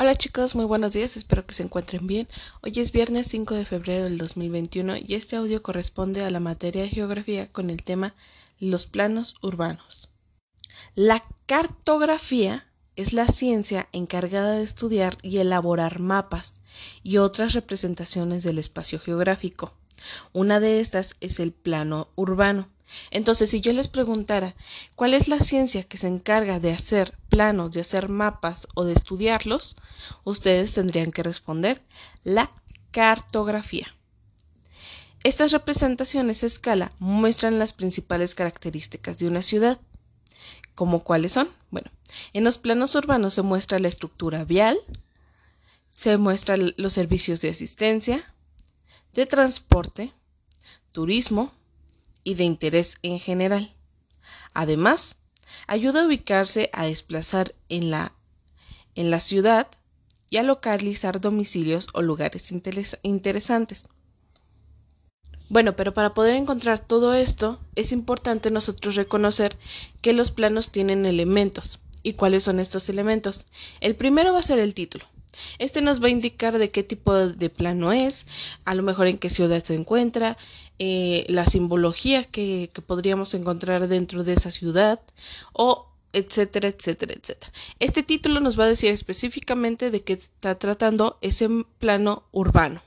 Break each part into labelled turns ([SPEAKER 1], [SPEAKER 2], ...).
[SPEAKER 1] Hola chicos, muy buenos días, espero que se encuentren bien. Hoy es viernes 5 de febrero del 2021 y este audio corresponde a la materia de geografía con el tema los planos urbanos. La cartografía es la ciencia encargada de estudiar y elaborar mapas y otras representaciones del espacio geográfico. Una de estas es el plano urbano. Entonces, si yo les preguntara cuál es la ciencia que se encarga de hacer planos, de hacer mapas o de estudiarlos, ustedes tendrían que responder la cartografía. Estas representaciones a escala muestran las principales características de una ciudad. ¿Como cuáles son? Bueno, en los planos urbanos se muestra la estructura vial, se muestran los servicios de asistencia, de transporte, turismo, y de interés en general. Además, ayuda a ubicarse, a desplazar en la, en la ciudad y a localizar domicilios o lugares interesantes. Bueno, pero para poder encontrar todo esto es importante nosotros reconocer que los planos tienen elementos. ¿Y cuáles son estos elementos? El primero va a ser el título. Este nos va a indicar de qué tipo de plano es, a lo mejor en qué ciudad se encuentra, eh, la simbología que, que podríamos encontrar dentro de esa ciudad o etcétera, etcétera, etcétera. Este título nos va a decir específicamente de qué está tratando ese plano urbano.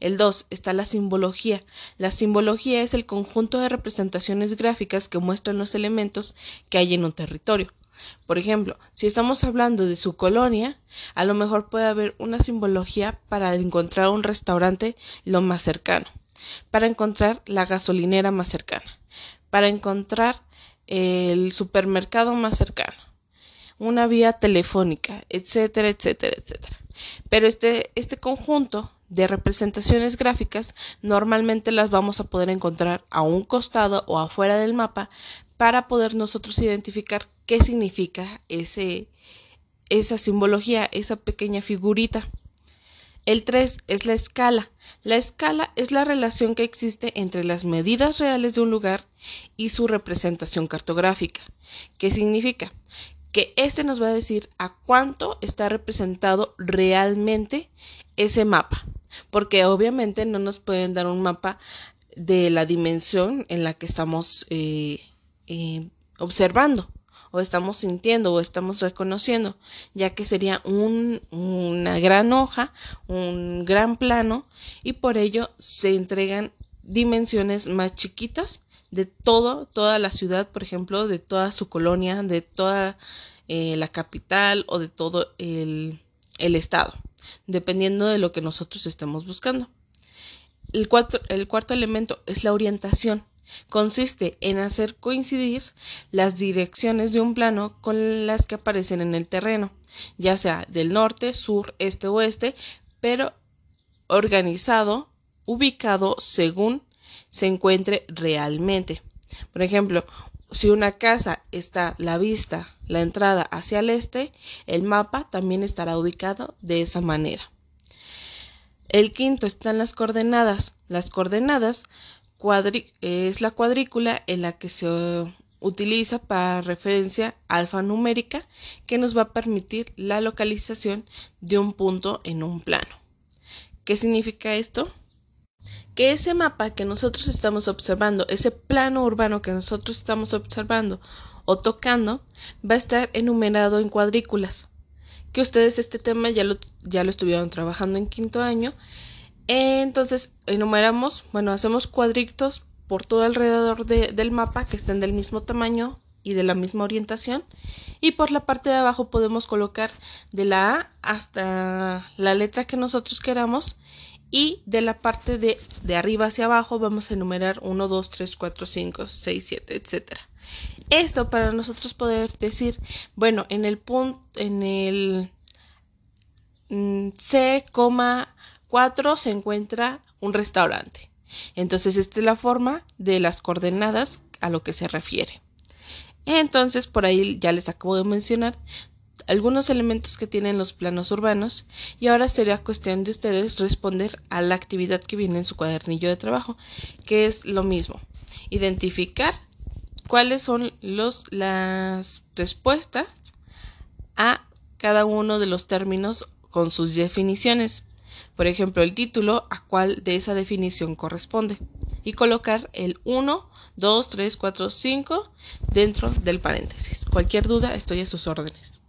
[SPEAKER 1] El 2 está la simbología. La simbología es el conjunto de representaciones gráficas que muestran los elementos que hay en un territorio. Por ejemplo, si estamos hablando de su colonia, a lo mejor puede haber una simbología para encontrar un restaurante lo más cercano, para encontrar la gasolinera más cercana, para encontrar el supermercado más cercano, una vía telefónica, etcétera, etcétera, etcétera. Pero este, este conjunto de representaciones gráficas normalmente las vamos a poder encontrar a un costado o afuera del mapa para poder nosotros identificar qué significa ese, esa simbología, esa pequeña figurita. El 3 es la escala. La escala es la relación que existe entre las medidas reales de un lugar y su representación cartográfica. ¿Qué significa? Que este nos va a decir a cuánto está representado realmente ese mapa. Porque obviamente no nos pueden dar un mapa de la dimensión en la que estamos eh, eh, observando o estamos sintiendo o estamos reconociendo, ya que sería un, una gran hoja, un gran plano y por ello se entregan dimensiones más chiquitas de todo, toda la ciudad, por ejemplo, de toda su colonia, de toda eh, la capital o de todo el, el, estado, dependiendo de lo que nosotros estemos buscando. El, el cuarto elemento es la orientación. Consiste en hacer coincidir las direcciones de un plano con las que aparecen en el terreno, ya sea del norte, sur, este, oeste, pero organizado, ubicado según se encuentre realmente. Por ejemplo, si una casa está la vista, la entrada hacia el este, el mapa también estará ubicado de esa manera. El quinto están las coordenadas. Las coordenadas es la cuadrícula en la que se utiliza para referencia alfanumérica que nos va a permitir la localización de un punto en un plano. ¿Qué significa esto? Que ese mapa que nosotros estamos observando, ese plano urbano que nosotros estamos observando o tocando, va a estar enumerado en cuadrículas. Que ustedes este tema ya lo, ya lo estuvieron trabajando en quinto año entonces enumeramos, bueno, hacemos cuadritos por todo alrededor del mapa que estén del mismo tamaño y de la misma orientación. Y por la parte de abajo podemos colocar de la A hasta la letra que nosotros queramos. Y de la parte de, de arriba hacia abajo vamos a enumerar 1, 2, 3, 4, 5, 6, 7, etc. Esto para nosotros poder decir, bueno, en el punto, en el mm, C, 4 se encuentra un restaurante. Entonces, esta es la forma de las coordenadas a lo que se refiere. Entonces, por ahí ya les acabo de mencionar algunos elementos que tienen los planos urbanos y ahora sería cuestión de ustedes responder a la actividad que viene en su cuadernillo de trabajo, que es lo mismo, identificar cuáles son las respuestas a cada uno de los términos con sus definiciones. Por ejemplo, el título a cuál de esa definición corresponde. Y colocar el 1, 2, 3, 4, 5 dentro del paréntesis. Cualquier duda, estoy a sus órdenes.